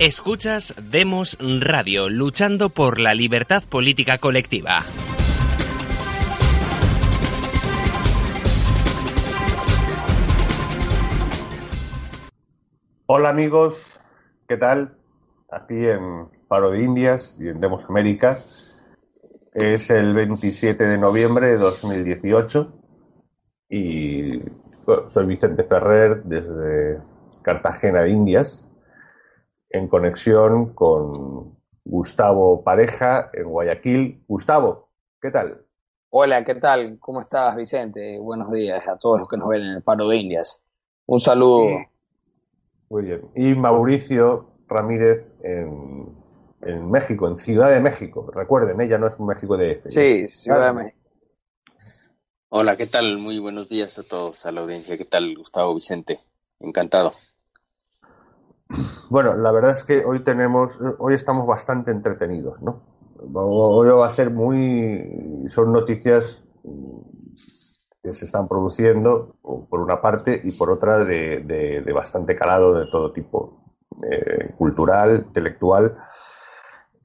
Escuchas Demos Radio, luchando por la libertad política colectiva. Hola amigos, ¿qué tal? Aquí en Paro de Indias y en Demos América. Es el 27 de noviembre de 2018 y soy Vicente Ferrer desde Cartagena de Indias en conexión con Gustavo Pareja en Guayaquil. Gustavo, ¿qué tal? Hola, ¿qué tal? ¿Cómo estás, Vicente? Buenos días a todos los que nos ven en el paro de Indias. Un saludo. muy bien. Y Mauricio Ramírez en, México, en Ciudad de México. Recuerden, ella no es un México de... Sí, Ciudad de México. Hola, ¿qué tal? Muy buenos días a todos, a la audiencia. ¿Qué tal, Gustavo Vicente? Encantado. Bueno, la verdad es que hoy tenemos, hoy estamos bastante entretenidos, ¿no? Hoy va a ser muy, son noticias que se están produciendo por una parte y por otra de, bastante calado de todo tipo, eh, cultural, intelectual.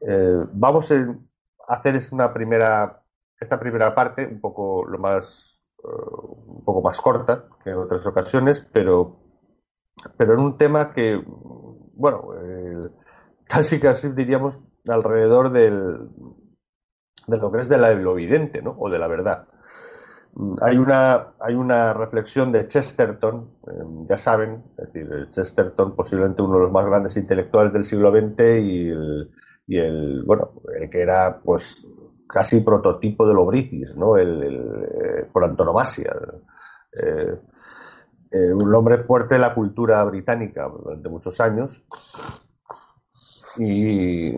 Eh, vamos a hacer una primera, esta primera parte un poco lo más, eh, un poco más corta que en otras ocasiones, pero pero en un tema que, bueno, casi casi diríamos alrededor del, de lo que es de la, lo evidente, ¿no? O de la verdad. Hay una, hay una reflexión de Chesterton, em, ya saben, es decir, Chesterton posiblemente uno de los más grandes intelectuales del siglo XX y el, y el bueno, el que era pues casi prototipo de lo british, ¿no? El, eh, por antonomasia. Eh, eh, un hombre fuerte de la cultura británica durante muchos años. Y,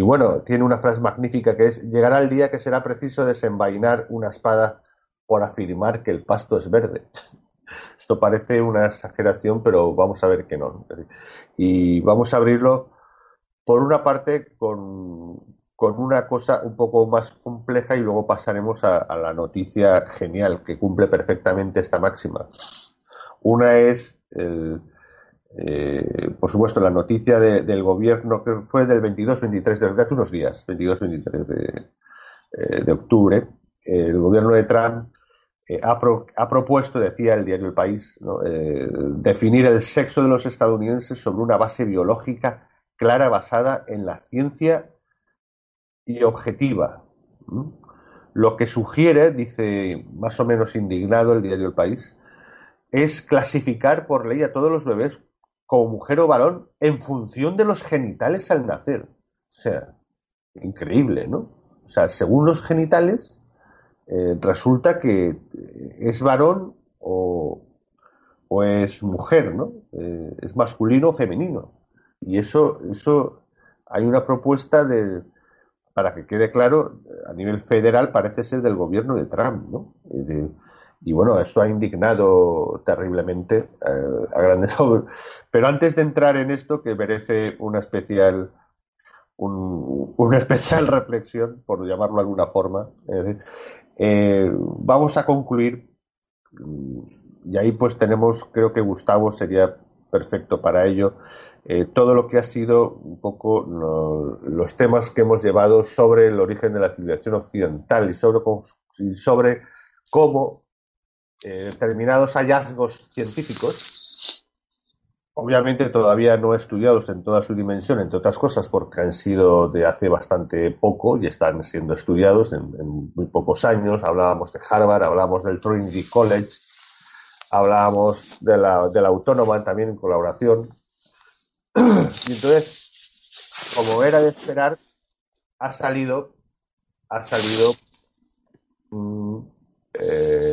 bueno, tiene una frase magnífica que es, llegará el día que será preciso desenvainar una espada por afirmar que el pasto es verde. Esto parece una exageración, pero vamos a ver que no. Y vamos a abrirlo, por una parte, con, una cosa un poco más compleja y luego pasaremos a la noticia genial que cumple perfectamente esta máxima. Una es, eh, por supuesto, la noticia del gobierno, que fue del 22-23, de hace unos días, 22-23 eh, de, octubre, el gobierno de Trump eh, ha, propuesto, decía el diario El País, definir el sexo de los estadounidenses sobre una base biológica clara basada en la ciencia y objetiva. Lo que sugiere, dice más o menos indignado el diario El País, es clasificar por ley a todos los bebés como mujer o varón en función de los genitales al nacer. O sea, increíble, ¿no? O sea, según los genitales, eh, resulta que es varón o, es mujer, ¿no? Eh, es masculino o femenino. Y eso, eso, hay una propuesta de, para que quede claro, a nivel federal parece ser del gobierno de Trump, ¿no? Eh, y bueno, esto ha indignado terriblemente eh, a grandes Pero antes de entrar en esto, que merece una especial, una especial reflexión, por llamarlo de alguna forma, eh, vamos a concluir, y ahí pues tenemos, creo que Gustavo sería perfecto para ello, eh, todo lo que ha sido un poco los temas que hemos llevado sobre el origen de la civilización occidental y sobre, y sobre cómo eh, determinados hallazgos científicos, obviamente todavía no estudiados en toda su dimensión, entre otras cosas porque han sido de hace bastante poco y están siendo estudiados en, muy pocos años. Hablábamos de Harvard, hablábamos del Trinity College, hablábamos de la, de la Autónoma también en colaboración. Y entonces, como era de esperar, ha salido, ha salido mm, eh,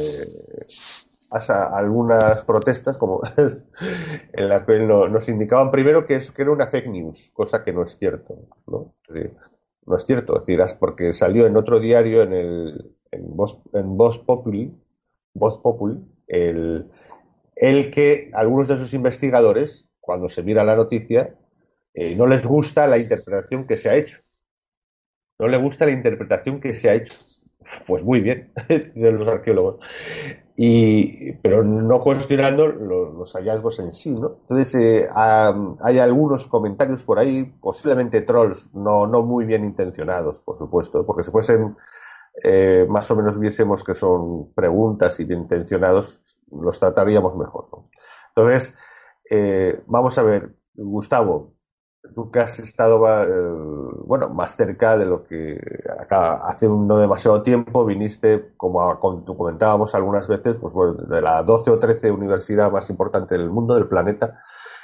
algunas protestas como en las que nos indicaban primero que, es, que era una fake news, cosa que no es cierto. No, no es cierto, es decir, porque salió en otro diario, en el en Voz, en Voz Populi, Voz Populi el, el que algunos de sus investigadores, cuando se mira la noticia, eh, no les gusta la interpretación que se ha hecho. No les gusta la interpretación que se ha hecho. Pues muy bien, de los arqueólogos. Y, pero no cuestionando los, hallazgos en sí, ¿no? Entonces, eh, hay algunos comentarios por ahí, posiblemente trolls, no, no muy bien intencionados, por supuesto, porque si fuesen eh, más o menos viésemos que son preguntas y bien intencionados, los trataríamos mejor. Entonces, eh, vamos a ver, Gustavo, tú que has estado eh, bueno más cerca de lo que acá hace un no demasiado tiempo viniste como comentábamos algunas veces pues de la 12 o 13 universidad más importante del mundo del planeta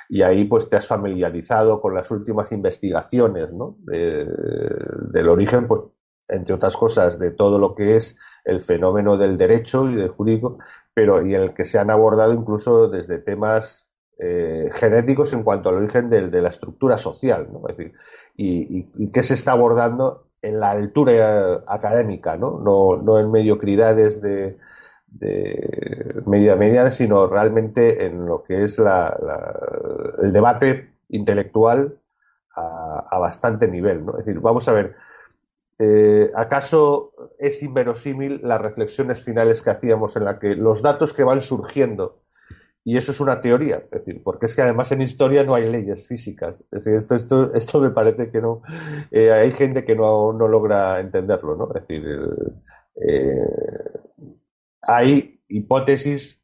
y ahí pues te has familiarizado con las últimas investigaciones ¿no? del origen pues entre otras cosas, de todo lo que es el fenómeno del derecho y del jurídico, pero y en el que se han abordado incluso desde temas eh, genéticos en cuanto al origen de, la estructura social, ¿no? Decir, y, y, qué se está abordando en la altura académica, ¿no? No, no en mediocridades de, de media media, sino realmente en lo que es la, el debate intelectual a, a, bastante nivel, ¿no? Es decir, vamos a ver, eh, ¿Acaso es inverosímil las reflexiones finales que hacíamos en la que los datos que van surgiendo, y eso es una teoría, es decir, porque es que además en historia no hay leyes físicas, es decir, esto, esto, esto me parece que no, eh, hay gente que no, no, logra entenderlo, ¿no? Es decir, eh, hay hipótesis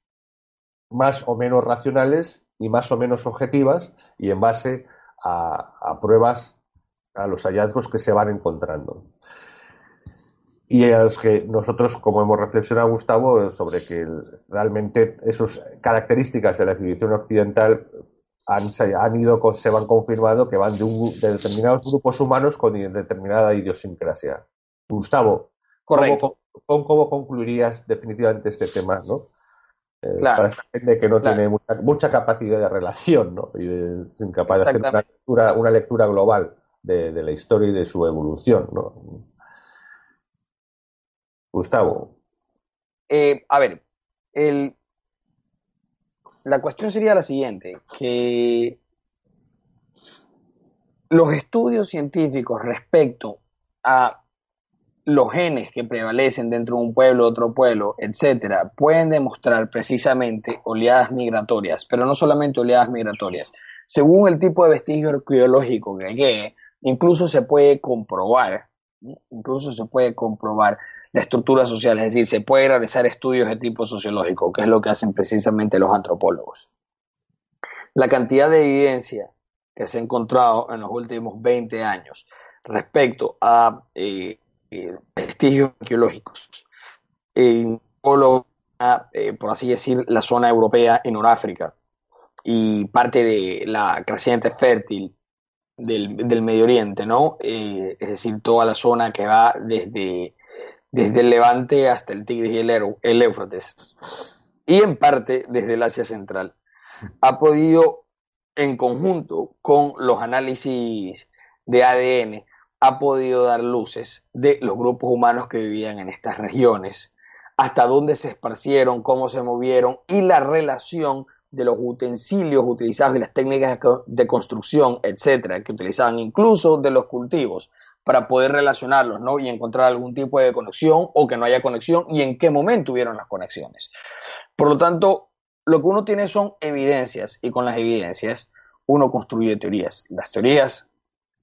más o menos racionales y más o menos objetivas y en base a pruebas a los hallazgos que se van encontrando y a los que nosotros, como hemos reflexionado, Gustavo, sobre que realmente esas características de la civilización occidental han, han ido, se van confirmando que van de, un, de determinados grupos humanos con determinada idiosincrasia. Gustavo, Correcto. ¿cómo, cómo, concluirías definitivamente este tema, no? Eh, para esta gente que no tiene mucha, mucha, capacidad de relación, ¿no? Y de, incapaz de hacer una lectura, una lectura global de, de la historia y de su evolución, ¿no? Gustavo. Eh, a ver, la cuestión sería la siguiente, que los estudios científicos respecto a los genes que prevalecen dentro de un pueblo, otro pueblo, etcétera, pueden demostrar precisamente oleadas migratorias, pero no solamente oleadas migratorias. Según el tipo de vestigio arqueológico que hay, incluso se puede comprobar, incluso se puede comprobar la estructura social, es decir, se puede realizar estudios de tipo sociológico, que es lo que hacen precisamente los antropólogos. La cantidad de evidencia que se ha encontrado en los últimos 20 años respecto a eh, eh, vestigios arqueológicos en eh, por así decir, la zona europea en Noráfrica y parte de la creciente fértil del, del Medio Oriente, ¿no? es decir, toda la zona que va desde desde el Levante hasta el Tigris y el, Éufrates, y en parte desde el Asia Central. Ha podido, en conjunto con los análisis de ADN, ha podido dar luces de los grupos humanos que vivían en estas regiones, hasta dónde se esparcieron, cómo se movieron y la relación de los utensilios utilizados y las técnicas de construcción, etcétera, que utilizaban incluso de los cultivos para poder relacionarlos, ¿no? Y encontrar algún tipo de conexión o que no haya conexión y en qué momento hubieron las conexiones. Por lo tanto, lo que uno tiene son evidencias y con las evidencias uno construye teorías. Las teorías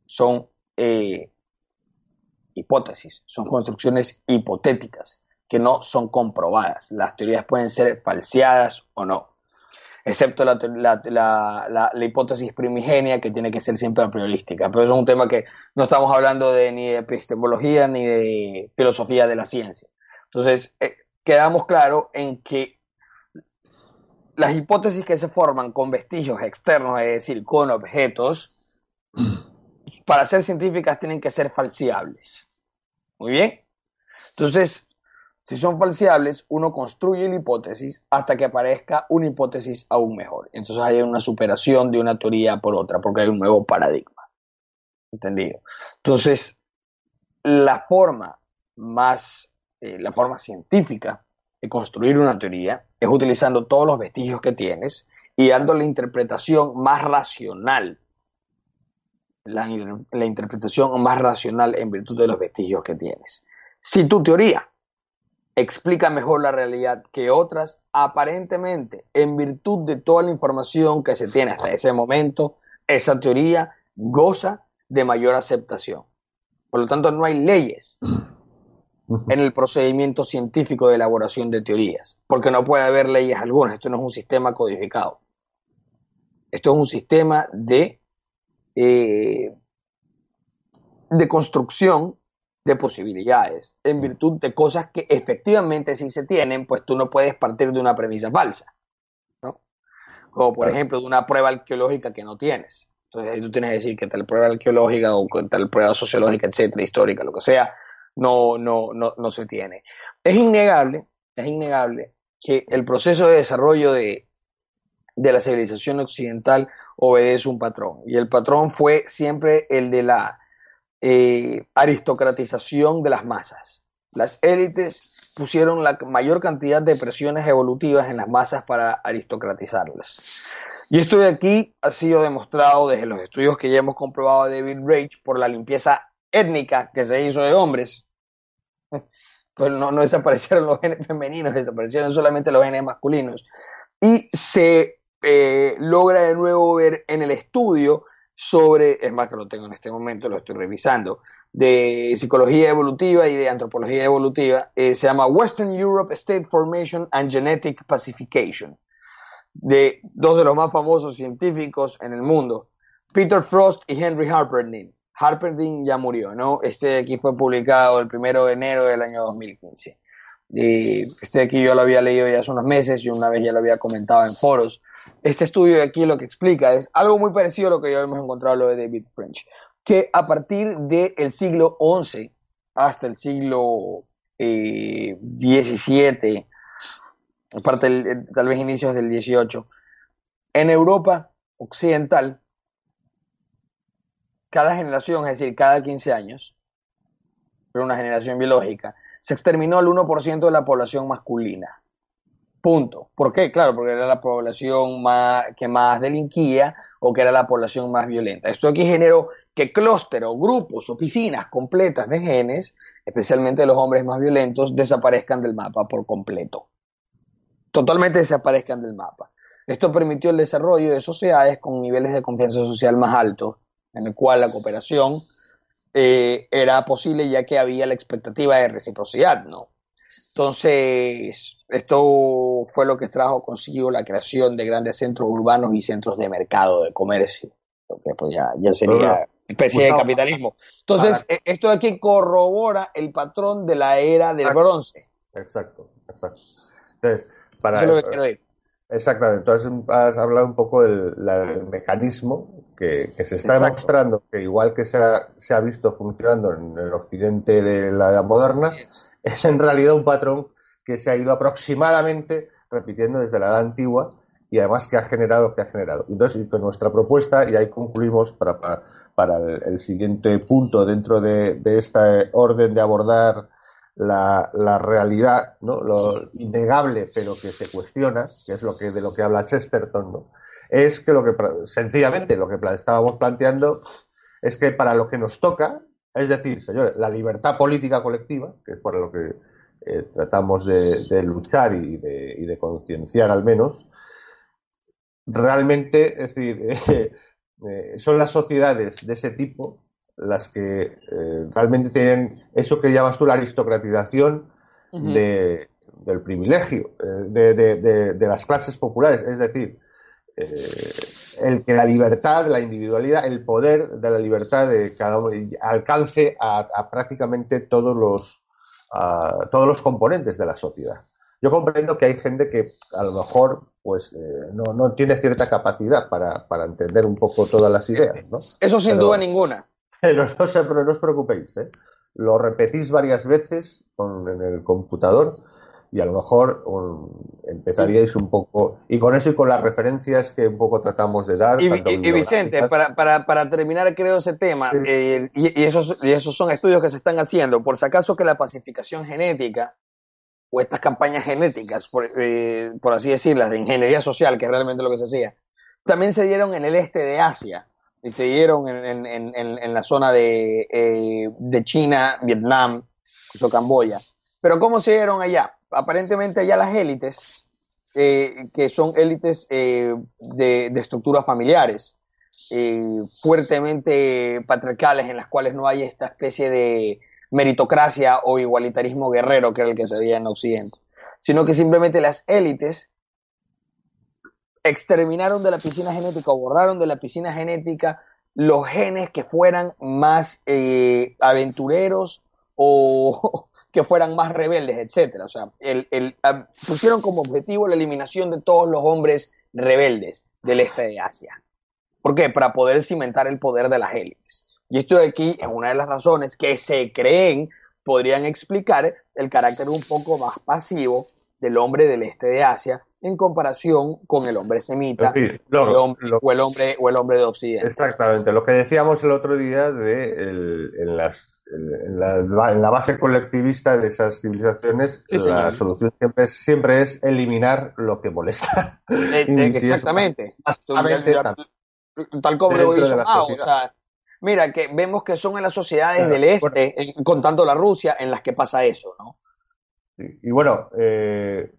son eh, hipótesis, son construcciones hipotéticas que no son comprobadas. Las teorías pueden ser falseadas o no excepto la, hipótesis primigenia que tiene que ser siempre priorística. Pero eso es un tema que no estamos hablando de ni de epistemología ni de filosofía de la ciencia. Entonces, eh, quedamos claros en que las hipótesis que se forman con vestigios externos, es decir, con objetos, para ser científicas tienen que ser falseables. Muy bien. Entonces, si son falseables, uno construye la hipótesis hasta que aparezca una hipótesis aún mejor. Entonces hay una superación de una teoría por otra, porque hay un nuevo paradigma. ¿Entendido? Entonces, la forma más, eh, la forma científica de construir una teoría es utilizando todos los vestigios que tienes y dando la interpretación más racional. La, la interpretación más racional en virtud de los vestigios que tienes. Si tu teoría explica mejor la realidad que otras, aparentemente, en virtud de toda la información que se tiene hasta ese momento, esa teoría goza de mayor aceptación. Por lo tanto, no hay leyes en el procedimiento científico de elaboración de teorías, porque no puede haber leyes algunas. Esto no es un sistema codificado. Esto es un sistema de, eh, de construcción de posibilidades, en virtud de cosas que efectivamente si se tienen, pues tú no puedes partir de una premisa falsa, ¿no? Como por ejemplo de una prueba arqueológica que no tienes. Entonces ahí tú tienes que decir que tal prueba arqueológica o tal prueba sociológica, etcétera, histórica, lo que sea, no, no, no, no se tiene. Es innegable, es innegable que el proceso de desarrollo de, de la civilización occidental obedece un patrón. Y el patrón fue siempre el de la eh, aristocratización de las masas. Las élites pusieron la mayor cantidad de presiones evolutivas en las masas para aristocratizarlas. Y esto de aquí ha sido demostrado desde los estudios que ya hemos comprobado de David Rage por la limpieza étnica que se hizo de hombres. Pues no, no desaparecieron los genes femeninos, desaparecieron solamente los genes masculinos. Y se eh, logra de nuevo ver en el estudio sobre, es más que lo tengo en este momento, lo estoy revisando, de psicología evolutiva y de antropología evolutiva, eh, se llama Western Europe State Formation and Genetic Pacification, de dos de los más famosos científicos en el mundo, Peter Frost y Henry Harperding. Harperding ya murió, ¿no? Este aquí fue publicado el primero de enero del año 2015. Este de aquí yo lo había leído ya hace unos meses y una vez ya lo había comentado en foros. Este estudio de aquí lo que explica es algo muy parecido a lo que ya hemos encontrado lo de David French, que a partir del siglo XI hasta el siglo XVII, eh, aparte tal vez inicios del XVIII, en Europa occidental, cada generación, es decir, cada 15 años, pero una generación biológica, se exterminó el 1% de la población masculina. Punto. ¿Por qué? Claro, porque era la población más, que más delinquía o que era la población más violenta. Esto aquí generó que clústeres o grupos, oficinas completas de genes, especialmente los hombres más violentos, desaparezcan del mapa por completo. Totalmente desaparezcan del mapa. Esto permitió el desarrollo de sociedades con niveles de confianza social más altos, en el cual la cooperación eh, era posible ya que había la expectativa de reciprocidad, ¿no? Entonces, esto fue lo que trajo consigo la creación de grandes centros urbanos y centros de mercado, de comercio, que pues ya, ya sería especie de capitalismo. Entonces, e, esto de aquí corrobora el patrón de la era del bronce. Exacto, exacto. Entonces, para eso Exactamente. Entonces has hablado un poco del, mecanismo que, se está demostrando que igual que se ha, se ha, visto funcionando en el occidente de la edad moderna, es en realidad un patrón que se ha ido aproximadamente repitiendo desde la edad antigua y además que ha generado que ha generado. Entonces, con nuestra propuesta, y ahí concluimos para, para, el, siguiente punto dentro de, de este orden de abordar la, la, realidad, ¿no? lo innegable, pero que se cuestiona, que es lo que, de lo que habla Chesterton, ¿no? Es que lo que sencillamente lo que estábamos planteando es que para lo que nos toca, es decir, señores, la libertad política colectiva, que es por lo que eh, tratamos de, luchar y de, concienciar al menos, realmente, es decir, eh, son las sociedades de ese tipo las que eh, realmente tienen eso que llamas tú la aristocratización de, del privilegio, de, de, las clases populares, es decir, eh, el que la libertad, la individualidad, el poder de la libertad de cada uno alcance a, prácticamente todos los, todos los componentes de la sociedad. Yo comprendo que hay gente que a lo mejor pues eh, no, no, tiene cierta capacidad para, para, entender un poco todas las ideas. ¿no? Eso sin duda ninguna. Pero no, no os preocupéis, ¿eh? lo repetís varias veces en el computador y a lo mejor empezaríais un poco, y con eso y con las referencias que un poco tratamos de dar. Y, Vicente, para, para, para, terminar creo ese tema, eh, y, esos, y esos son estudios que se están haciendo, por si acaso que la pacificación genética o estas campañas genéticas, por, eh, por así decirlas, de ingeniería social, que es realmente lo que se hacía, también se dieron en el este de Asia y se dieron en, en, en, la zona de, eh, de China, Vietnam, incluso Camboya Pero ¿cómo se dieron allá? Aparentemente allá las élites, eh, que son élites eh, de, estructuras familiares, eh, fuertemente patriarcales, en las cuales no hay esta especie de meritocracia o igualitarismo guerrero que era el que se veía en Occidente, sino que simplemente las élites exterminaron de la piscina genética o borraron de la piscina genética los genes que fueran más aventureros o, que fueran más rebeldes, etcétera. O sea, el, ah, pusieron como objetivo la eliminación de todos los hombres rebeldes del este de Asia. ¿Por qué? Para poder cimentar el poder de las élites. Y esto de aquí es una de las razones que se creen podrían explicar el carácter un poco más pasivo del hombre del este de Asia en comparación con el hombre semita o, el hombre, o el hombre de Occidente. Exactamente, lo que decíamos el otro día de en, las, en, la, base colectivista de esas civilizaciones, la solución siempre, siempre es eliminar lo que molesta. Eh, eh, exactamente. tal, como lo hizo o sea, mira, que vemos que son en las sociedades del este, contando la Rusia, en las que pasa eso, ¿no? Y, bueno, eh,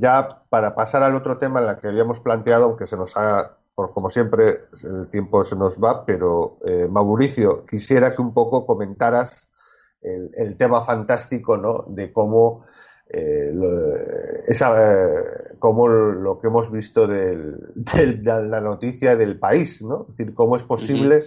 ya para pasar al otro tema en el que habíamos planteado, aunque se nos haga, por, como siempre, el tiempo se nos va, pero eh, Mauricio, quisiera que un poco comentaras el, tema fantástico, ¿no? De cómo, eh, lo, esa, cómo lo que hemos visto del, de la noticia del país, ¿no? Es decir, cómo es posible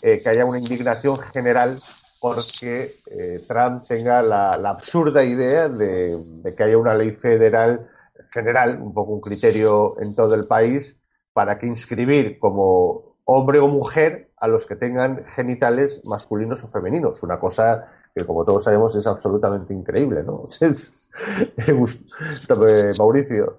que haya una indignación general porque eh, Trump tenga la, absurda idea de, que haya una ley federal general, un poco un criterio en todo el país, para que inscribir como hombre o mujer a los que tengan genitales masculinos o femeninos. Una cosa que, como todos sabemos, es absolutamente increíble, ¿no? Mauricio.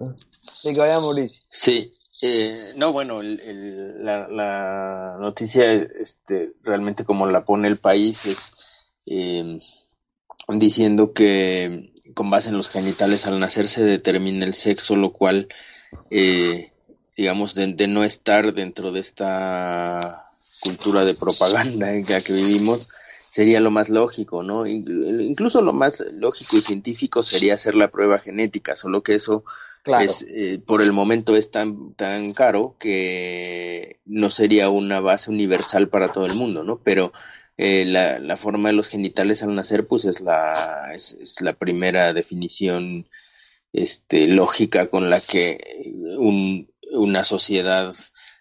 Sí, que vaya Mauricio. Sí, eh, no, bueno, la, noticia, este, realmente como la pone el país, es eh, diciendo que con base en los genitales al nacer se determina el sexo, lo cual, eh, digamos, de, no estar dentro de esta cultura de propaganda en la que vivimos, sería lo más lógico, ¿no? Incluso lo más lógico y científico sería hacer la prueba genética, solo que eso eh, por el momento es tan, tan caro que no sería una base universal para todo el mundo, ¿no? Pero eh, la, la, forma de los genitales al nacer, pues es la, es, la primera definición este, lógica con la que un, una sociedad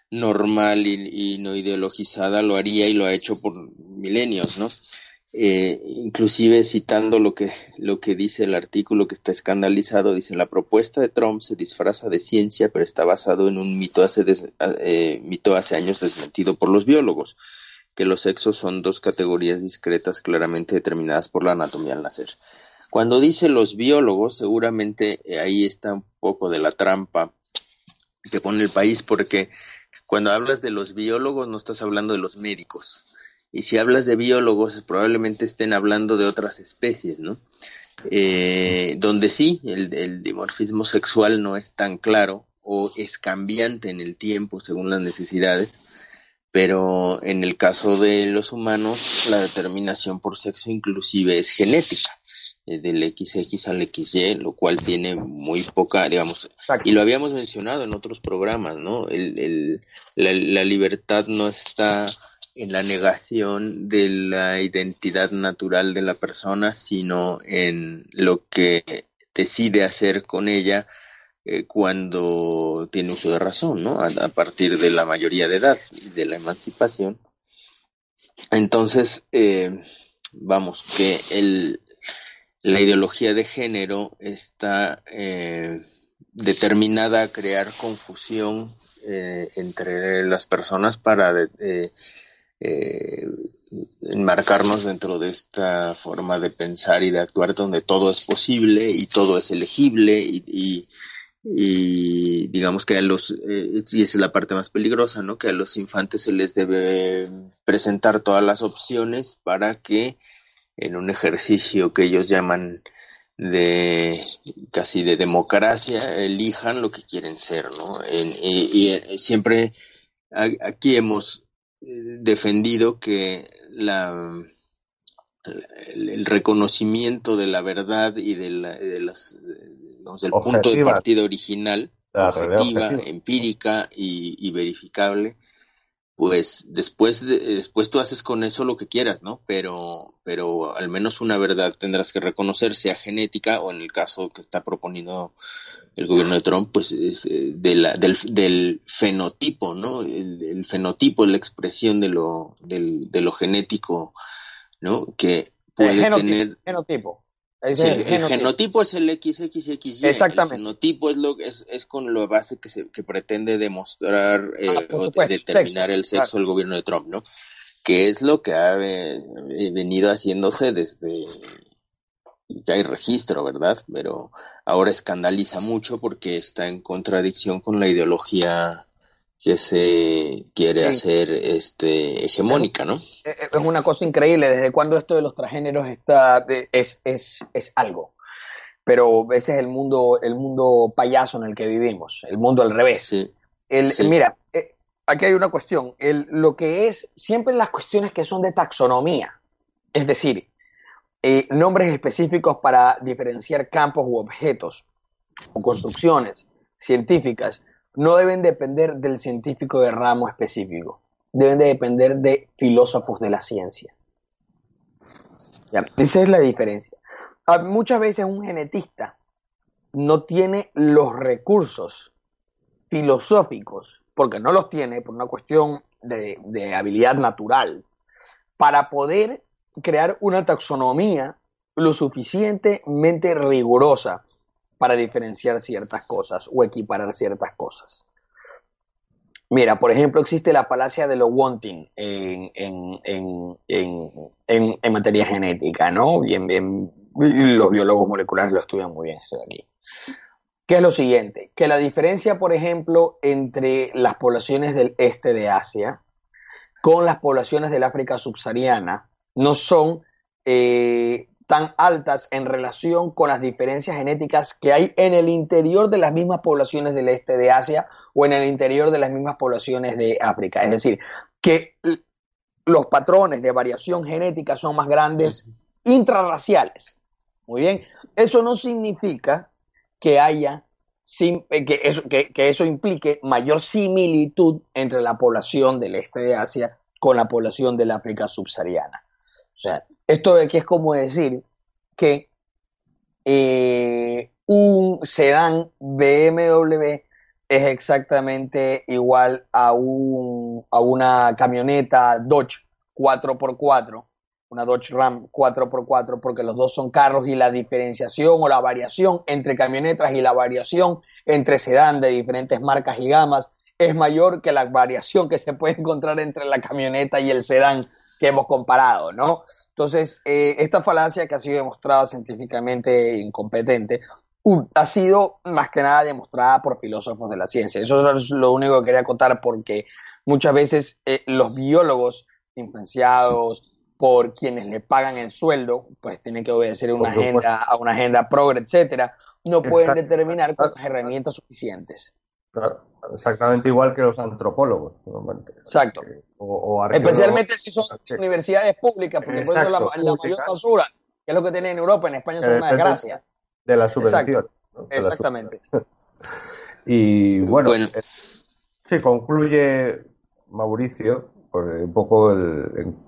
normal y, no ideologizada lo haría y lo ha hecho por milenios, ¿no? eh, inclusive citando lo que, lo que dice el artículo que está escandalizado, dice, la propuesta de Trump se disfraza de ciencia, pero está basado en un mito hace, eh, mito hace años desmentido por los biólogos, que los sexos son dos categorías discretas claramente determinadas por la anatomía al nacer. Cuando dice los biólogos, seguramente eh, ahí está un poco de la trampa que pone el país, porque cuando hablas de los biólogos no estás hablando de los médicos, y si hablas de biólogos probablemente estén hablando de otras especies, ¿no? Eh, donde sí, el, dimorfismo sexual no es tan claro o es cambiante en el tiempo según las necesidades, pero en el caso de los humanos la determinación por sexo inclusive es genética, del XX al XY, lo cual tiene muy poca, digamos, y lo habíamos mencionado en otros programas, ¿no? El, la libertad no está en la negación de la identidad natural de la persona, sino en lo que decide hacer con ella eh, cuando tiene uso de razón, ¿no? A, partir de la mayoría de edad y de la emancipación. Entonces, eh, vamos, que el, la ideología de género está eh, determinada a crear confusión entre las personas para eh, enmarcarnos dentro de esta forma de pensar y de actuar donde todo es posible y todo es elegible y, digamos que a los, eh, y esa es la parte más peligrosa, ¿no? Que a los infantes se les debe presentar todas las opciones para que en un ejercicio que ellos llaman de casi de democracia elijan lo que quieren ser, ¿no? y, y siempre aquí hemos defendido que la, el, reconocimiento de la verdad y de, la, de las, del punto de partida original, objetiva, empírica y, verificable, pues después, después tú haces con eso lo que quieras, ¿no? Pero, pero al menos una verdad tendrás que reconocer, sea genética o en el caso que está proponiendo el gobierno de Trump, pues es eh, de la, del, del, fenotipo, ¿no? El, fenotipo es la expresión de lo, del, de lo genético, ¿no? Que puede tener... Genotipo. el, genotipo. es el XXXY. Exactamente. El genotipo es, lo, es, es con la base que, se, que pretende demostrar ah, eh, o determinar el sexo del gobierno de Trump, ¿no? Que es lo que ha eh, venido haciéndose desde ya hay registro, ¿verdad? Pero ahora escandaliza mucho porque está en contradicción con la ideología que se quiere hacer este hegemónica, ¿no? Es una cosa increíble, desde cuando esto de los transgéneros está es, es, es algo. Pero ese es el mundo, el mundo payaso en el que vivimos, el mundo al revés. Sí. El, Mira, eh, aquí hay una cuestión. El, lo que es siempre las cuestiones que son de taxonomía, es decir, eh, nombres específicos para diferenciar campos u objetos o construcciones científicas no deben depender del científico de ramo específico, deben de depender de filósofos de la ciencia. esa es la diferencia. Ah, muchas veces un genetista no tiene los recursos filosóficos, porque no los tiene por una cuestión de, de habilidad natural, para poder crear una taxonomía lo suficientemente rigurosa para diferenciar ciertas cosas o equiparar ciertas cosas. Mira, por ejemplo, existe la falacia de lo wanting en, en, materia genética, ¿no? Bien, bien, los biólogos moleculares lo estudian muy bien esto de aquí. ¿Qué es lo siguiente? Que la diferencia, por ejemplo, entre las poblaciones del este de Asia con las poblaciones del África subsahariana no son eh, tan altas en relación con las diferencias genéticas que hay en el interior de las mismas poblaciones del este de Asia o en el interior de las mismas poblaciones de África. Es decir, que los patrones de variación genética son más grandes intrarraciales. Muy bien, eso no significa que haya eh, que eso, que eso implique mayor similitud entre la población del este de Asia con la población del África subsahariana. O sea, esto de aquí es como decir que eh, un sedán BMW es exactamente igual a, un, a una camioneta Dodge 4x4, una Dodge Ram 4x4, porque los dos son carros y la diferenciación o la variación entre camionetas y la variación entre sedán de diferentes marcas y gamas es mayor que la variación que se puede encontrar entre la camioneta y el sedán que hemos comparado, ¿no? Entonces, eh, esta falacia que ha sido demostrada científicamente incompetente ha sido más que nada demostrada por filósofos de la ciencia. Eso es lo único que quería contar porque muchas veces eh, los biólogos influenciados por quienes le pagan el sueldo, pues tienen que obedecer una agenda, a una agenda progre, etcétera, no pueden determinar con las herramientas suficientes exactamente igual que los antropólogos. Exacto. Especialmente si son universidades públicas, porque por eso la, mayor basura, que es lo que tiene en Europa, en España son una desgracia. De la subvención. Exactamente. y bueno, eh, se concluye Mauricio, un poco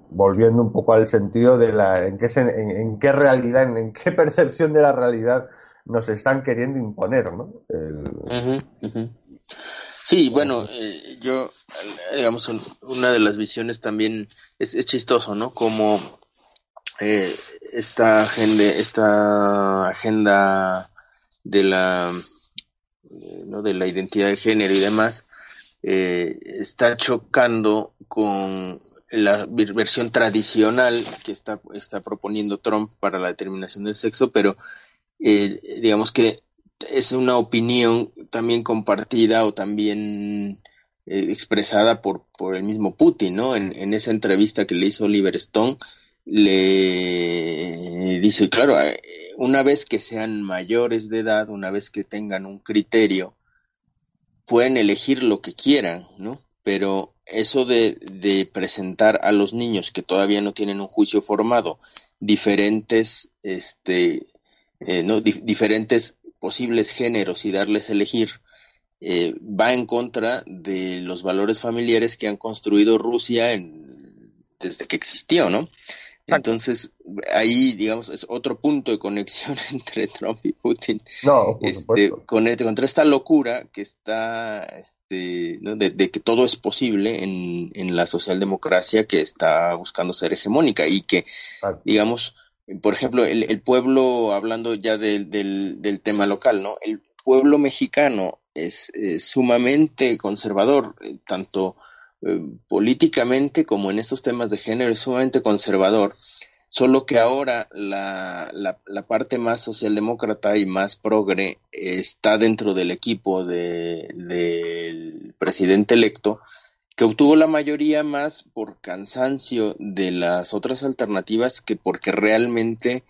volviendo un poco al sentido de la en qué, en, qué realidad, en, qué percepción de la realidad nos están queriendo imponer, ¿no? Sí, bueno, eh, yo, digamos, una de las visiones también es, chistoso, ¿no? Como eh, esta agenda, esta agenda de la, eh, ¿no? de la identidad de género y demás, está chocando con la versión tradicional que está, está proponiendo Trump para la determinación del sexo, pero digamos que es una opinión también compartida o también eh, expresada por, por el mismo Putin, ¿no? En, en, esa entrevista que le hizo Oliver Stone, le dice, claro, eh, una vez que sean mayores de edad, una vez que tengan un criterio, pueden elegir lo que quieran, ¿no? Pero eso de, de presentar a los niños que todavía no tienen un juicio formado diferentes, este, eh, no, diferentes posibles géneros y darles a elegir, eh, va en contra de los valores familiares que han construido Rusia desde que existió, ¿no? Entonces, ahí, digamos, es otro punto de conexión entre Trump y Putin. No, por este, con, contra esta locura que está, este, de, que todo es posible en, en, la socialdemocracia que está buscando ser hegemónica y que, digamos, por ejemplo, el, pueblo, hablando ya del, del, tema local, ¿no? El pueblo mexicano es, es sumamente conservador, eh, tanto eh, políticamente como en estos temas de género es sumamente conservador, solo que ahora la, la, parte más socialdemócrata y más progre está dentro del equipo del presidente electo, que obtuvo la mayoría más por cansancio de las otras alternativas que porque realmente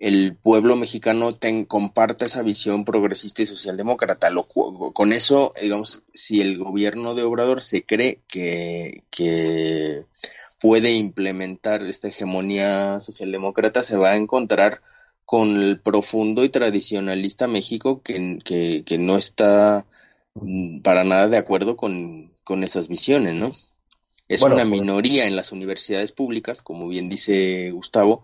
el pueblo mexicano ten, comparta esa visión progresista y socialdemócrata. Lo, con eso, digamos, si el gobierno de Obrador se cree que, puede implementar esta hegemonía socialdemócrata, se va a encontrar con el profundo y tradicionalista México que, que, no está para nada de acuerdo con, con esas visiones, ¿no? Es una pues minoría en las universidades públicas, como bien dice Gustavo,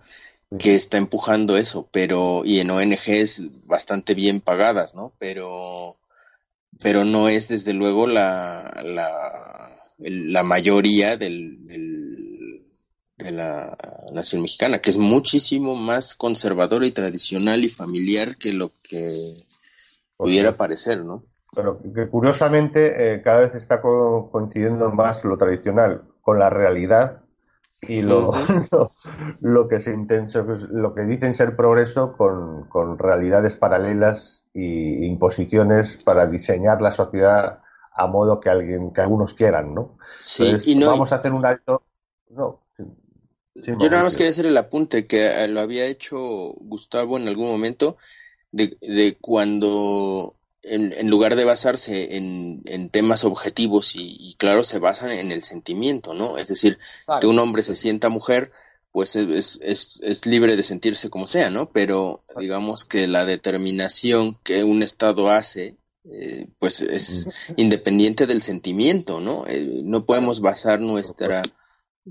que está empujando eso, pero y en ONGs bastante bien pagadas, ¿no? Pero pero no es desde luego la la, la mayoría del, de la nación mexicana, que es muchísimo más conservadora y tradicional y familiar que lo que pudiera parecer, ¿no? Pero que curiosamente eh, cada vez está coincidiendo más lo tradicional con la realidad y lo, lo, que se intensa, pues, lo que dicen ser progreso con, con realidades paralelas e imposiciones para diseñar la sociedad a modo que alguien que algunos quieran, ¿no? Sí, y no, vamos a hacer un alto. No. yo nada más quería hacer el apunte que eh, lo había hecho Gustavo en algún momento de, de cuando en, lugar de basarse en, en temas objetivos y, claro, se basan en el sentimiento, ¿no? Es decir, que un hombre se sienta mujer, pues es, es, es, libre de sentirse como sea, ¿no? Pero digamos que la determinación que un Estado hace, eh, pues es independiente del sentimiento, ¿no? Eh, no podemos basar nuestra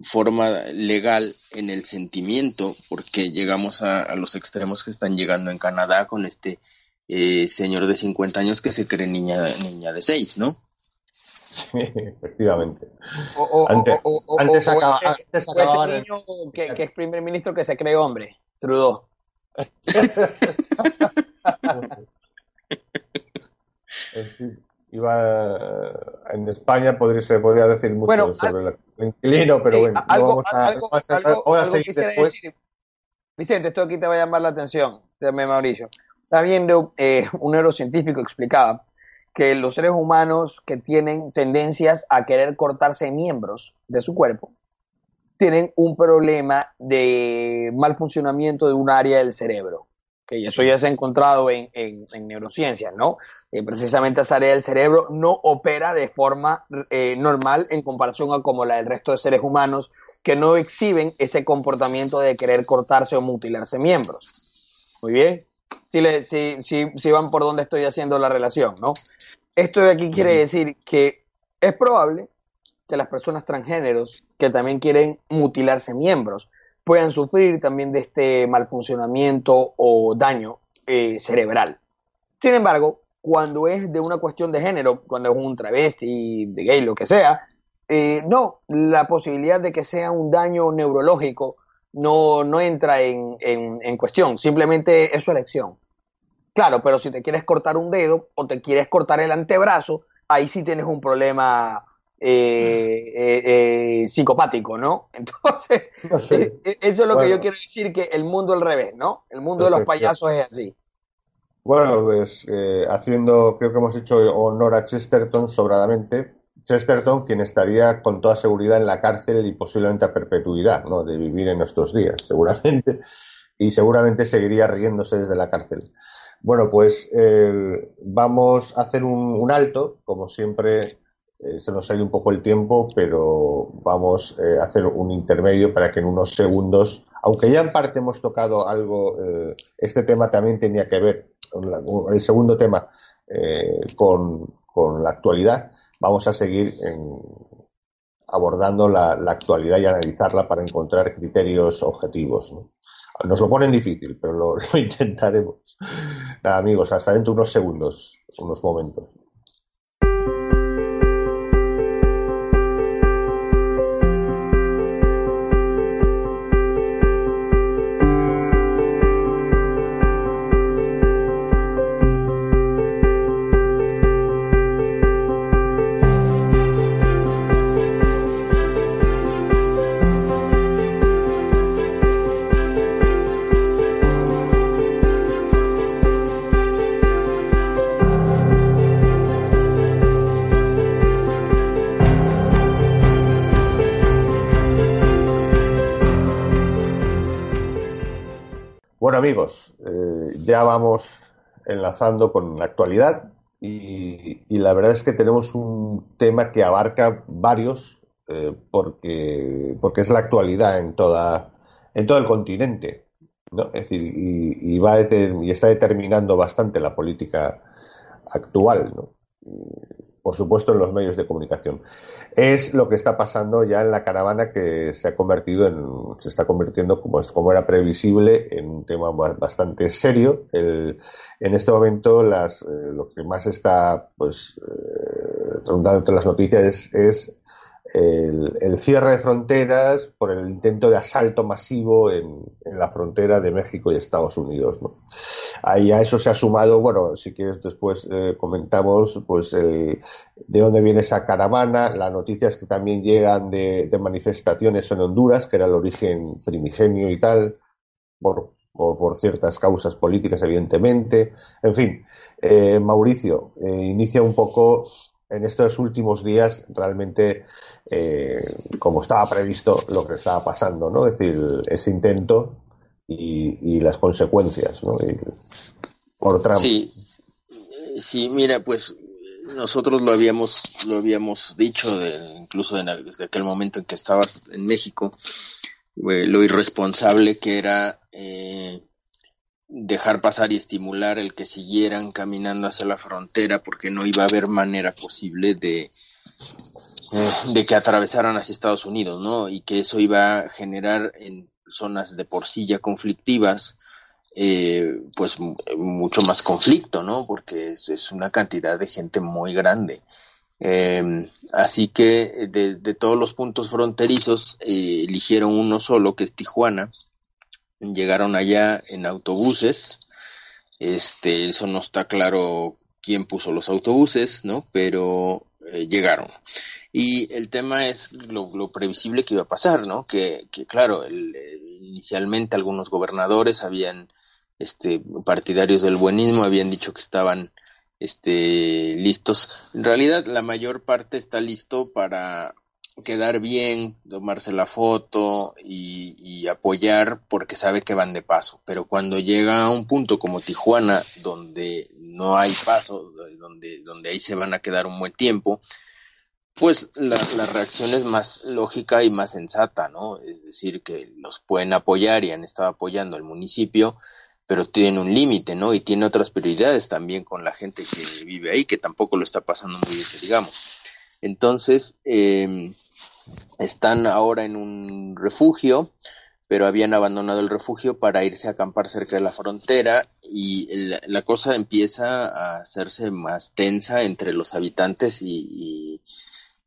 forma legal en el sentimiento porque llegamos a, a los extremos que están llegando en Canadá con este eh, señor de 50 años que se cree niña, niña de 6, ¿no? Sí, efectivamente. O, antes, o, antes, acaba, antes acababa el niño que, que, es primer ministro que se cree hombre, Trudeau. iba en España podría, se podría decir mucho bueno, sobre el inquilino, pero sí, bueno, algo, vamos a, algo, vamos a, algo, a seguir después. Decir. Vicente, esto aquí te va a llamar la atención, dame Mauricio. Está viendo, eh, un neurocientífico explicaba que los seres humanos que tienen tendencias a querer cortarse miembros de su cuerpo tienen un problema de mal funcionamiento de un área del cerebro, que eso ya se ha encontrado en, en, neurociencias, ¿no? Eh, precisamente esa área del cerebro no opera de forma eh, normal en comparación a como la del resto de seres humanos que no exhiben ese comportamiento de querer cortarse o mutilarse miembros. Muy bien si, si, si, van por donde estoy haciendo la relación, ¿no? Esto de aquí quiere decir que es probable que las personas transgéneros que también quieren mutilarse miembros puedan sufrir también de este mal funcionamiento o daño eh, cerebral. Sin embargo, cuando es de una cuestión de género, cuando es un travesti, de gay, lo que sea, eh, no, la posibilidad de que sea un daño neurológico no, no entra en, en, cuestión, simplemente es su elección. Claro, pero si te quieres cortar un dedo o te quieres cortar el antebrazo, ahí sí tienes un problema eh, eh, eh, psicopático, ¿no? Entonces, eso es lo que yo quiero decir, que el mundo al revés, ¿no? El mundo de los payasos es así. Bueno, pues haciendo, creo que hemos hecho honor a Chesterton sobradamente, Chesterton, quien estaría con toda seguridad en la cárcel y posiblemente a perpetuidad, ¿no? De vivir en nuestros días, seguramente. Y seguramente seguiría riéndose desde la cárcel. Bueno, pues eh, vamos a hacer un, alto, como siempre eh, se nos ha ido un poco el tiempo, pero vamos eh, a hacer un intermedio para que en unos segundos aunque ya en parte hemos tocado algo, este tema también tenía que ver, el segundo tema, con, la actualidad, vamos a seguir abordando la, actualidad y analizarla para encontrar criterios objetivos. Nos lo ponen difícil, pero lo, lo intentaremos. Nada, amigos, hasta dentro de unos segundos, unos momentos. Amigos, eh, ya vamos enlazando con la actualidad y, la verdad es que tenemos un tema que abarca varios eh, porque, porque es la actualidad en, toda, en todo el continente. ¿no? Es decir, y, va y está determinando bastante la política actual. ¿no? Por supuesto en los medios de comunicación. Es lo que está pasando ya en la caravana que se ha convertido en, se está convirtiendo, como, como era previsible, en un tema bastante serio. en este momento, las, eh, lo que más está, pues, eh, rondando entre las noticias es el, cierre de fronteras por el intento de asalto masivo en, la frontera de México y Estados Unidos. Ahí a eso se ha sumado, bueno, si quieres después eh, comentamos pues de dónde viene esa caravana. La noticia es que también llegan de, manifestaciones en Honduras, que era el origen primigenio y tal, por, por, ciertas causas políticas, evidentemente. En fin, eh, Mauricio, eh, inicia un poco en estos últimos días realmente eh, como estaba previsto lo que estaba pasando, ¿no? Es decir, ese intento y, las consecuencias, ¿no? por Trump. Sí, sí, mira, pues nosotros lo habíamos lo habíamos dicho incluso desde aquel momento en que estabas en México eh, lo irresponsable que era eh, dejar pasar y estimular el que siguieran caminando hacia la frontera porque no iba a haber manera posible de, de que atravesaran hacia Estados Unidos, ¿no? Y que eso iba a generar en zonas de por sí ya conflictivas, eh, pues mucho más conflicto, ¿no? Porque es, una cantidad de gente muy grande. Em, así que de, de, todos los puntos fronterizos eh, eligieron uno solo, que es Tijuana, llegaron allá en autobuses. Este, eso no está claro quién puso los autobuses, ¿no? Pero eh, llegaron. Y el tema es lo, previsible que iba a pasar, ¿no? Que, que claro, inicialmente algunos gobernadores habían, este, partidarios del buenismo habían dicho que estaban, este, listos. En realidad, la mayor parte está listo para quedar bien, tomarse la foto y, apoyar porque sabe que van de paso. Pero cuando llega a un punto como Tijuana, donde no hay paso, donde, donde ahí se van a quedar un buen tiempo, pues la, la reacción es más lógica y más sensata, ¿no? Es decir, que los pueden apoyar y han estado apoyando al municipio, pero tienen un límite, ¿no? Y tiene otras prioridades también con la gente que vive ahí, que tampoco lo está pasando muy bien, digamos. Entonces, eh, están ahora en un refugio, pero habían abandonado el refugio para irse a acampar cerca de la frontera y la cosa empieza a hacerse más tensa entre los habitantes y,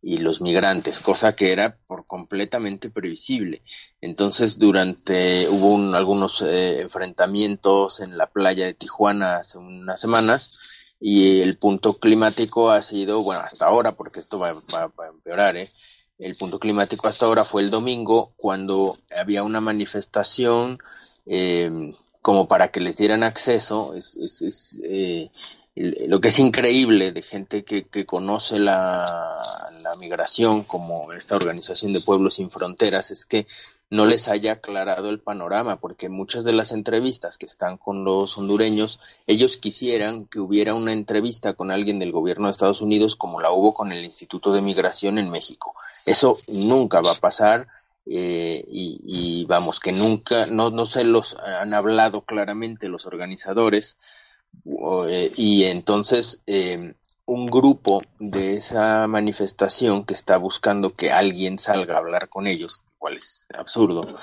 los migrantes, cosa que era por completamente previsible. Entonces, durante hubo algunos eh, enfrentamientos en la playa de Tijuana hace unas semanas y el punto climático ha sido, bueno, hasta ahora, porque esto va, va a empeorar, ¿eh? El punto climático hasta ahora fue el domingo, cuando había una manifestación eh, como para que les dieran acceso. Es, es, eh, lo que es increíble de gente que, que conoce la, la migración como esta organización de pueblos sin fronteras es que no les haya aclarado el panorama, porque muchas de las entrevistas que están con los hondureños, ellos quisieran que hubiera una entrevista con alguien del gobierno de Estados Unidos como la hubo con el Instituto de Migración en México. Eso nunca va a pasar. eh, y, vamos, que nunca, no, no se los han hablado claramente los organizadores eh, y entonces em, un grupo de esa manifestación que está buscando que alguien salga a hablar con ellos, cual es absurdo,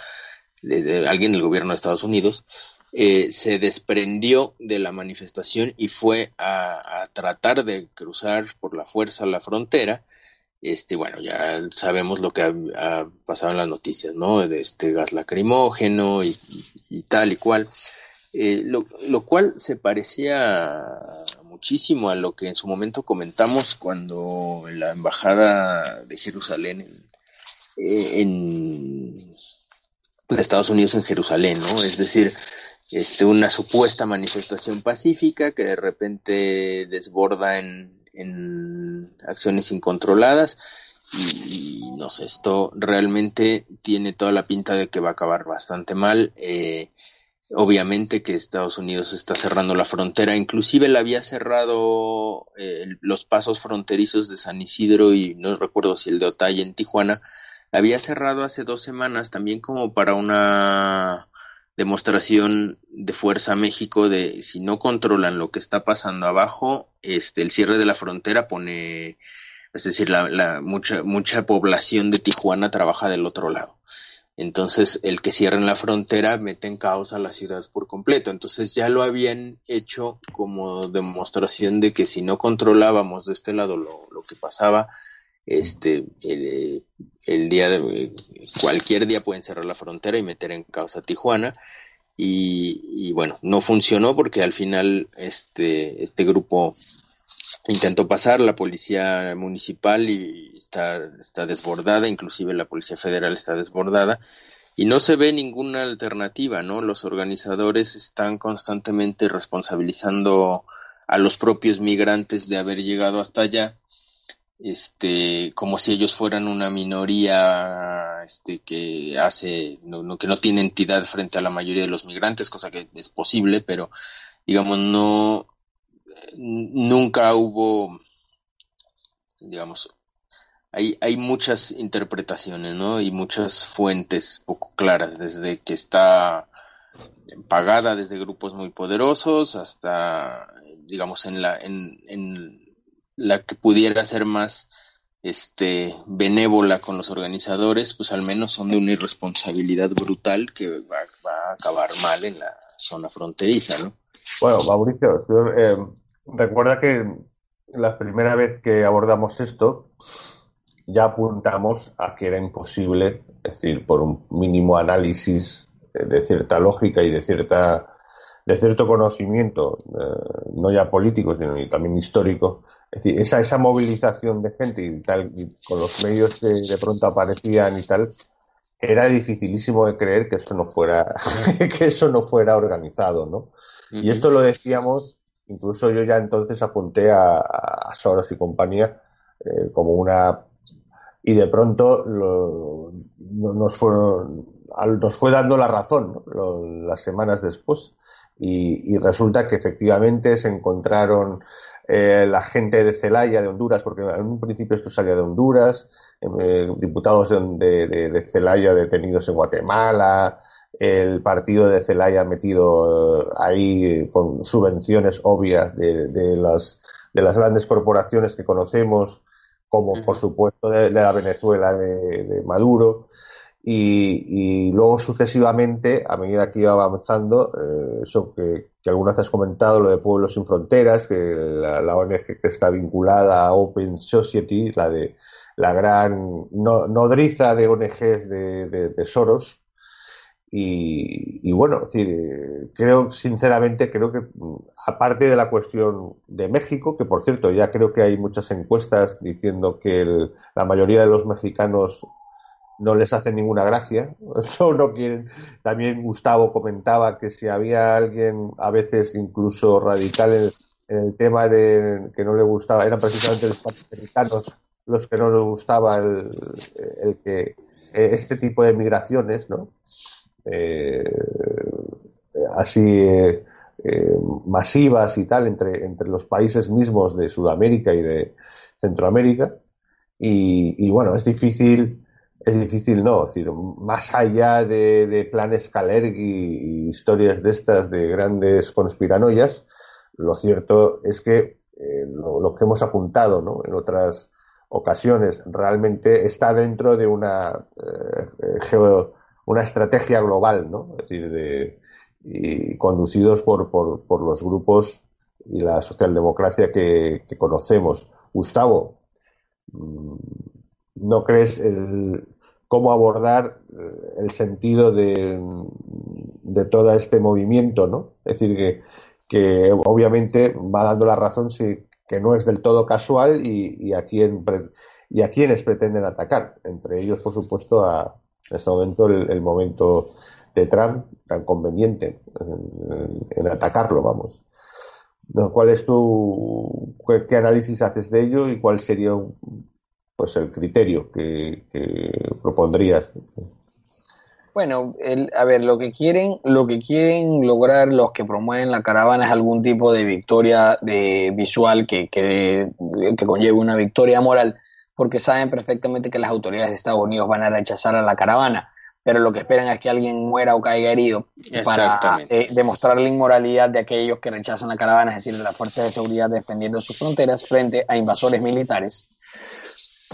de, alguien del gobierno de Estados Unidos, eh, se desprendió de la manifestación y fue a, tratar de cruzar por la fuerza la frontera. Este, bueno, ya sabemos lo que ha, pasado en las noticias, ¿no? De este gas lacrimógeno y, tal y cual. Eh, lo, lo, cual se parecía muchísimo a lo que en su momento comentamos cuando la embajada de Jerusalén en, en Estados Unidos en Jerusalén, ¿no? Es decir, este, una supuesta manifestación pacífica que de repente desborda en, en acciones incontroladas y, no sé, esto realmente tiene toda la pinta de que va a acabar bastante mal. Eh, Obviamente que Estados Unidos está cerrando la frontera, inclusive la había cerrado eh, los pasos fronterizos de San Isidro y no recuerdo si el de Otay en Tijuana, había cerrado hace dos semanas también como para una demostración de fuerza a México de si no controlan lo que está pasando abajo, este el cierre de la frontera pone, es decir, la, mucha mucha población de Tijuana trabaja del otro lado. Entonces, el que cierren la frontera mete en caos a la ciudad por completo. Entonces, ya lo habían hecho como demostración de que si no controlábamos de este lado lo, lo que pasaba, este, el, el, día de, cualquier día pueden cerrar la frontera y meter en caos a Tijuana. Y, y bueno, no funcionó porque al final este, este grupo intentó pasar la policía municipal y está, está desbordada, inclusive la policía federal está desbordada y no se ve ninguna alternativa, ¿no? Los organizadores están constantemente responsabilizando a los propios migrantes de haber llegado hasta allá, este, como si ellos fueran una minoría, este, que hace, no, que no tiene entidad frente a la mayoría de los migrantes, cosa que es posible, pero digamos no, nunca hubo, digamos, hay, hay muchas interpretaciones, ¿no? Y muchas fuentes poco claras, desde que está pagada desde grupos muy poderosos hasta, digamos, en la, en, en la que pudiera ser más este benévola con los organizadores, pues al menos son de una irresponsabilidad brutal que va, a acabar mal en la zona fronteriza, ¿no? Bueno, Mauricio, eh, Recuerda que la primera vez que abordamos esto ya apuntamos a que era imposible, es decir, por un mínimo análisis de cierta lógica y de cierta de cierto conocimiento, eh, no ya político, sino también histórico, decir, esa, esa movilización de gente y tal, y con los medios que de pronto aparecían y tal, era dificilísimo de creer que eso no fuera, que eso no fuera organizado, ¿no? Y esto lo decíamos Incluso yo ya entonces apunté a, Soros y compañía eh, como una... Y de pronto nos, nos fue dando la razón las semanas después. Y, resulta que efectivamente se encontraron eh, la gente de Celaya, de Honduras, porque en un principio esto salía de Honduras, eh, diputados de, de, Celaya detenidos en Guatemala, el partido de Celaya metido eh, ahí con subvenciones obvias de, de, las, de las grandes corporaciones que conocemos, como por supuesto de, la Venezuela de, Maduro. Y, y, luego sucesivamente, a medida que iba avanzando, eh, eso que, que alguna vez has comentado, lo de Pueblos sin Fronteras, que la, ONG que está vinculada a Open Society, la de la gran nodriza de ONGs de, de, Soros, y, bueno, creo, sinceramente, creo que mm, aparte de la cuestión de México, que por cierto, ya creo que hay muchas encuestas diciendo que la mayoría de los mexicanos no les hace ninguna gracia, no quieren. También Gustavo comentaba que si había alguien, a veces incluso radical en, el tema de que no le gustaba, eran precisamente los mexicanos los que no les gustaba el, el que este tipo de migraciones, ¿no? Eh, así eh, masivas y tal entre, entre los países mismos de Sudamérica y de Centroamérica. Y, bueno, es difícil es difícil, no. Decir, más allá de, planes Kalergi y historias de estas de grandes conspiranoias, lo cierto es que eh, lo, que hemos apuntado ¿no? en otras ocasiones realmente está dentro de una, eh, una estrategia global, ¿no? es decir, de, y conducidos por, por, por los grupos y la socialdemocracia que, que conocemos. Gustavo, mm, ¿no crees el, cómo abordar eh, el sentido de, de todo este movimiento, ¿no? Es decir, que, que obviamente va dando la razón si, que no es del todo casual y, y, a quién y a quienes pretenden atacar. Entre ellos, por supuesto, a, en este momento el, momento de Trump tan conveniente en, atacarlo, vamos. ¿Cuál es tu qué, análisis haces de ello y cuál sería pues el criterio que, propondrías? Bueno, a ver, lo que quieren, lo que quieren lograr los que promueven la caravana es algún tipo de victoria de visual que, que, que conlleve una victoria moral, porque saben perfectamente que las autoridades de Estados Unidos van a rechazar a la caravana, pero lo que esperan es que alguien muera o caiga herido para eh, demostrar la inmoralidad de aquellos que rechazan la caravana, es decir, de las fuerzas de seguridad defendiendo sus fronteras frente a invasores militares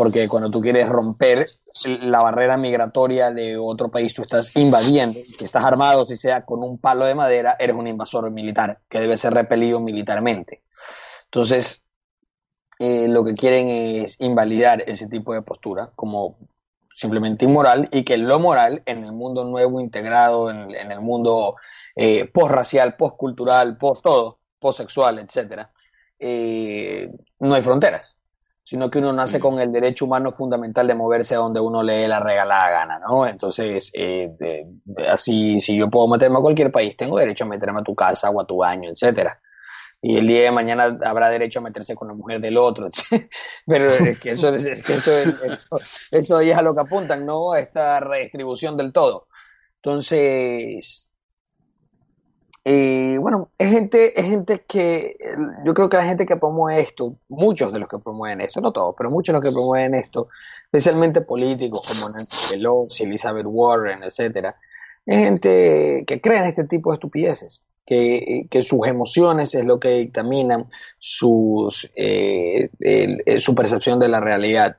porque cuando tú quieres romper la barrera migratoria de otro país, tú estás invadiendo. Si estás armado, si sea con un palo de madera, eres un invasor militar que debe ser repelido militarmente. Entonces, eh, lo que quieren es invalidar ese tipo de postura como simplemente inmoral y que lo moral en el mundo nuevo integrado, en, el mundo eh, post-racial, post-cultural, post-todo, post-sexual, etc., eh, no hay fronteras sino que uno nace con el derecho humano fundamental de moverse a donde uno le dé la regalada gana, ¿no? Entonces, eh, así, si yo puedo meterme a cualquier país, tengo derecho a meterme a tu casa o a tu baño, etcétera. Y el día de mañana habrá derecho a meterse con la mujer del otro. Pero es que eso, es, eso, eso, eso es a lo que apuntan, ¿no? Esta redistribución del todo. Entonces, y bueno, es gente, es gente que, yo creo que la gente que promueve esto, muchos de los que promueven esto, no todos, pero muchos de los que promueven esto, especialmente políticos como Nancy Pelosi, Elizabeth Warren, etcétera, es gente que cree en este tipo de estupideces, que, que sus emociones es lo que dictaminan sus, eh, su percepción de la realidad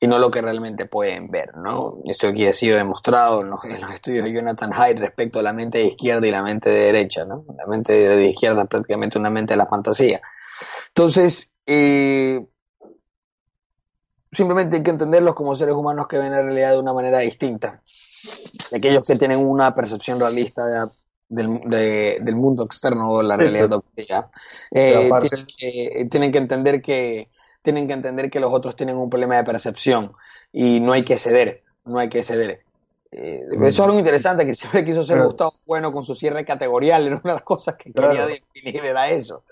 y no lo que realmente pueden ver, ¿no? Esto aquí ha sido demostrado en los, estudios de Jonathan Hyde respecto a la mente de izquierda y la mente de derecha, ¿no? La mente de izquierda es prácticamente una mente de la fantasía. Entonces, eh, simplemente hay que entenderlos como seres humanos que ven la realidad de una manera distinta. Aquellos que tienen una percepción realista del, mundo externo o la realidad eh, tienen que entender que tienen que entender que los otros tienen un problema de percepción y no hay que ceder, no hay que ceder. Eh, eso es algo interesante, que siempre quiso ser Gustavo Bueno con su cierre categorial, era una de las cosas que quería definir era eso.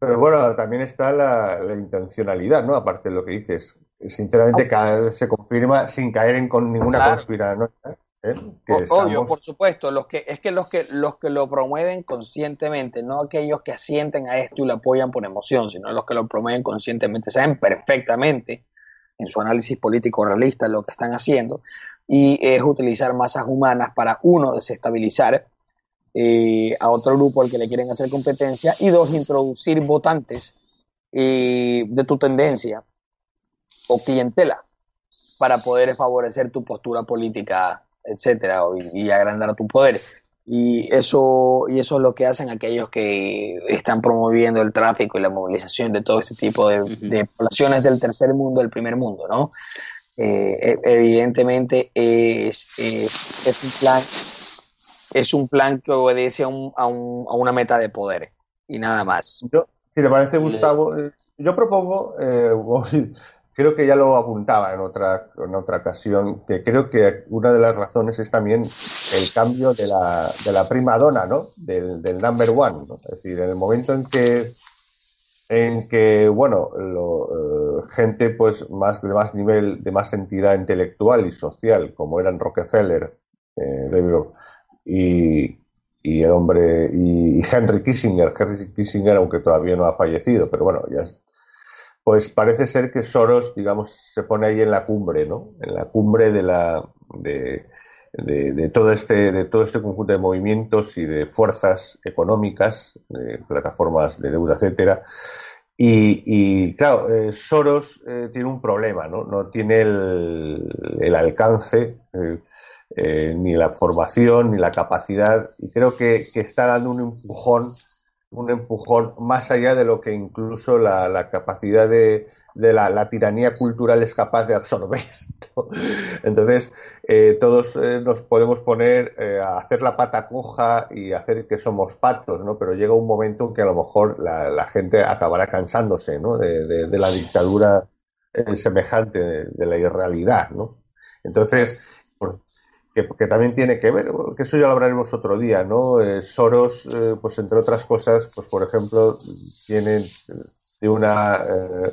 Pero bueno, también está la, intencionalidad, ¿no? Aparte de lo que dices. Sinceramente, cada vez se confirma sin caer en con ninguna conspiración. ¿Eh? Obvio, por supuesto, los que, es que los que los que lo promueven conscientemente, no aquellos que asienten a esto y lo apoyan por emoción, sino los que lo promueven conscientemente, saben perfectamente en su análisis político realista lo que están haciendo, y es utilizar masas humanas para, uno, desestabilizar eh, a otro grupo al que le quieren hacer competencia, y dos, introducir votantes eh, de tu tendencia o clientela para poder favorecer tu postura política etcétera, y, agrandar tu poder. Y eso, y eso es lo que hacen aquellos que están promoviendo el tráfico y la movilización de todo este tipo de, poblaciones del tercer mundo, del primer mundo, ¿no? Eh, e, evidentemente es, es, un plan es un plan que obedece a, un, a, un, a, una meta de poder y nada más. Yo, si le parece, Gustavo, eh, yo propongo, eh, creo que ya lo apuntaba en otra, en otra ocasión, que creo que una de las razones es también el cambio de la, de la prima dona, ¿no? Del, del number one. Es decir, en el momento en que en que, bueno, lo, eh, gente pues más de más nivel, de más entidad intelectual y social, como eran Rockefeller, eh, y, y el hombre, y Henry Kissinger, Henry Kissinger, aunque todavía no ha fallecido, pero bueno, ya es, pues parece ser que Soros, digamos, se pone ahí en la cumbre, ¿no? En la cumbre de la de, de, todo este de todo este conjunto de movimientos y de fuerzas económicas, de plataformas de deuda, etcétera. Y, claro, eh, Soros eh, tiene un problema, ¿no? No tiene el, el alcance eh, ni la formación ni la capacidad y creo que, que está dando un empujón un empujón más allá de lo que incluso la, capacidad de, la, tiranía cultural es capaz de absorber. Entonces, eh, todos eh, nos podemos poner eh, a hacer la pata coja y hacer que somos patos, ¿no? Pero llega un momento en que a lo mejor la, gente acabará cansándose, ¿no? De, la dictadura semejante, de, la irrealidad, ¿no? Entonces, que, también tiene que ver, que eso ya lo hablaremos otro día, ¿no? Eh, Soros, eh, pues entre otras cosas, pues por ejemplo, tiene de una eh,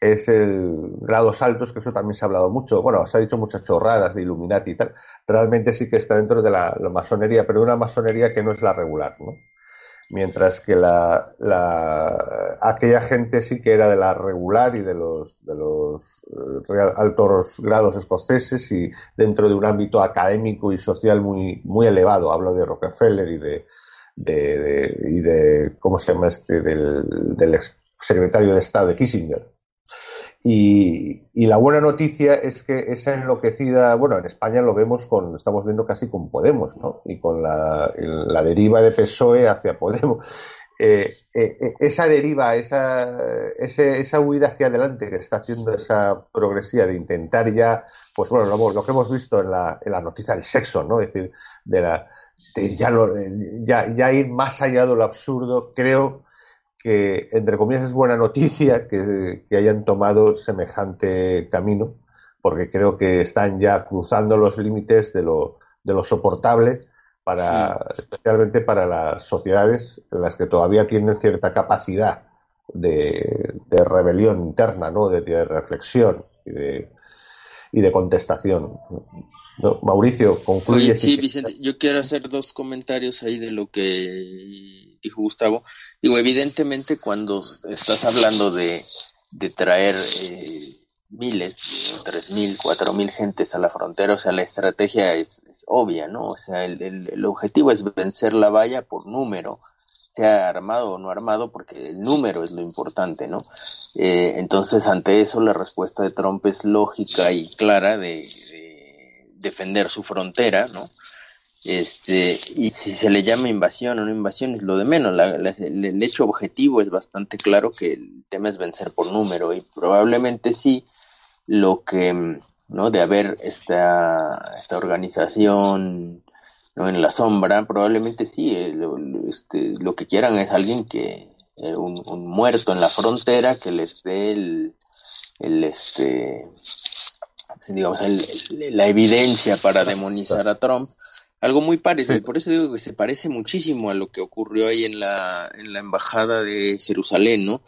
es el grados altos, que eso también se ha hablado mucho, bueno, se ha dicho muchas chorradas de Illuminati y tal, realmente sí que está dentro de la, la masonería, pero una masonería que no es la regular, ¿no? Mientras que la, la, aquella gente sí que era de la regular y de los, de los eh, altos grados escoceses y dentro de un ámbito académico y social muy, muy elevado. Hablo de Rockefeller y de, de, y de ¿cómo se llama este? del, del ex secretario de Estado de Kissinger. Y, la buena noticia es que esa enloquecida, bueno, en España lo vemos con, estamos viendo casi con Podemos, ¿no? Y con la, deriva de PSOE hacia Podemos. Eh, eh, eh, esa deriva, esa, esa huida hacia adelante que está haciendo esa progresía de intentar ya, pues bueno, lo, que hemos visto en la, en la noticia del sexo, ¿no? Es decir, de la, ya ir más allá de lo absurdo, creo que, entre comillas, es buena noticia que, hayan tomado semejante camino, porque creo que están ya cruzando los límites de lo, de lo soportable, para, especialmente para las sociedades en las que todavía tienen cierta capacidad de, rebelión interna, ¿no? de, reflexión y de, y de contestación. Mauricio, concluye. sí, Vicente, yo quiero hacer dos comentarios ahí de lo que dijo Gustavo. Digo, evidentemente cuando estás hablando de, de traer eh, miles, tres mil, cuatro mil gentes a la frontera, o sea, la estrategia es, obvia, ¿no? O sea, el, el, objetivo es vencer la valla por número, sea armado o no armado, porque el número es lo importante, ¿no? Eh, entonces, ante eso, la respuesta de Trump es lógica y clara de defender su frontera, ¿no? Este, y si se le llama invasión o no invasión es lo de menos. el hecho objetivo es bastante claro que el tema es vencer por número y probablemente sí lo que, ¿no? De haber esta, esta organización ¿no? en la sombra, probablemente sí, eh, lo, este, lo que quieran es alguien que, eh, un, un, muerto en la frontera que les dé el, el este, digamos, la evidencia para demonizar a Trump. Algo muy parecido, por eso digo que se parece muchísimo a lo que ocurrió ahí en la, en la embajada de Jerusalén, ¿no?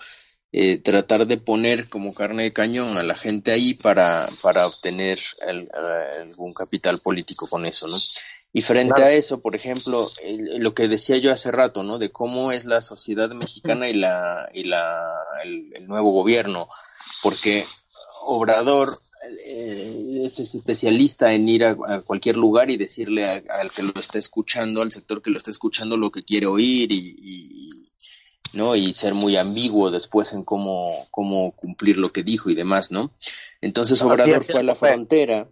Eh, tratar de poner como carne de cañón a la gente ahí para, para obtener algún capital político con eso, ¿no? Y frente a eso, por ejemplo, lo que decía yo hace rato, ¿no? De cómo es la sociedad mexicana y la y la el nuevo gobierno, porque Obrador eh, es especialista en ir a, cualquier lugar y decirle al que lo está escuchando, al sector que lo está escuchando, lo que quiere oír y, ¿no? y ser muy ambiguo después en cómo, cómo cumplir lo que dijo y demás, ¿no? Entonces Obrador fue a la frontera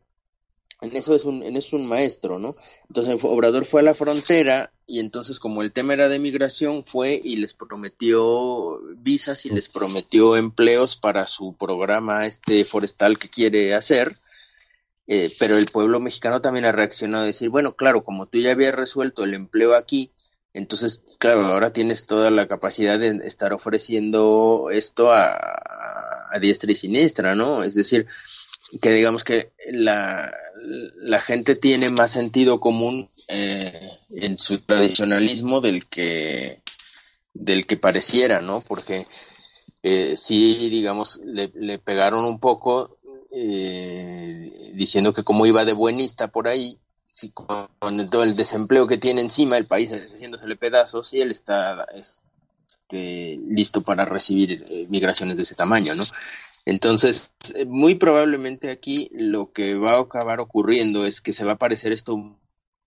en eso es un, en eso es un maestro, ¿no? Entonces Obrador fue a la frontera y entonces como el tema era de migración fue y les prometió visas y les prometió empleos para su programa este forestal que quiere hacer, eh, pero el pueblo mexicano también ha reaccionado a decir, bueno, claro, como tú ya habías resuelto el empleo aquí, entonces, claro, ahora tienes toda la capacidad de estar ofreciendo esto a, a diestra y siniestra, ¿no? Es decir, que digamos que la, la gente tiene más sentido común eh, en su tradicionalismo del que del que pareciera, ¿no? Porque eh, sí, digamos, le, le pegaron un poco eh, diciendo que como iba de buenista por ahí, si con, todo el desempleo que tiene encima, el país haciéndosele pedazos y él está este, listo para recibir eh, migraciones de ese tamaño, ¿no? Entonces, eh, muy probablemente aquí lo que va a acabar ocurriendo es que se va a parecer esto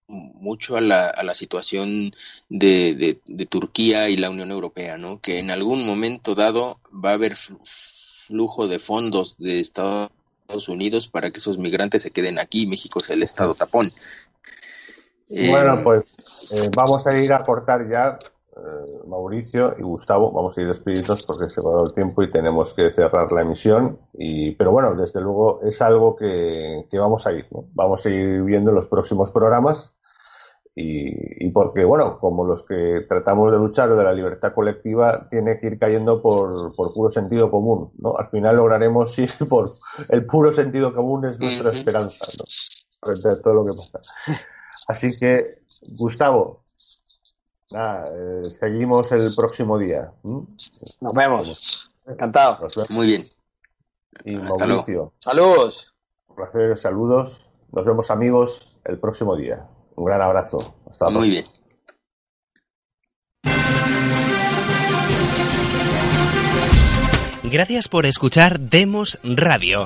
mucho a la, a la situación de, de, Turquía y la Unión Europea, ¿no? Que en algún momento dado va a haber flujo de fondos de Estados Unidos para que esos migrantes se queden aquí. México es el estado tapón. Bueno, eh, pues eh, vamos a ir a cortar ya, eh, Mauricio y Gustavo, vamos a ir despedidos porque se va el tiempo y tenemos que cerrar la emisión. Y, pero bueno, desde luego es algo que, que vamos a ir, ¿no? Vamos a ir viendo en los próximos programas y, porque, bueno, como los que tratamos de luchar de la libertad colectiva, tiene que ir cayendo por, por puro sentido común, ¿no? Al final lograremos ir por el puro sentido común es nuestra esperanza, ¿no? Frente a todo lo que pasa. Así que, Gustavo, nada, eh, seguimos el próximo día. Nos vemos. Encantado. Muy bien. Y Mauricio. Saludos. Un placer, saludos. Nos vemos amigos el próximo día. Un gran abrazo. Hasta Muy bien. Gracias por escuchar Demos Radio.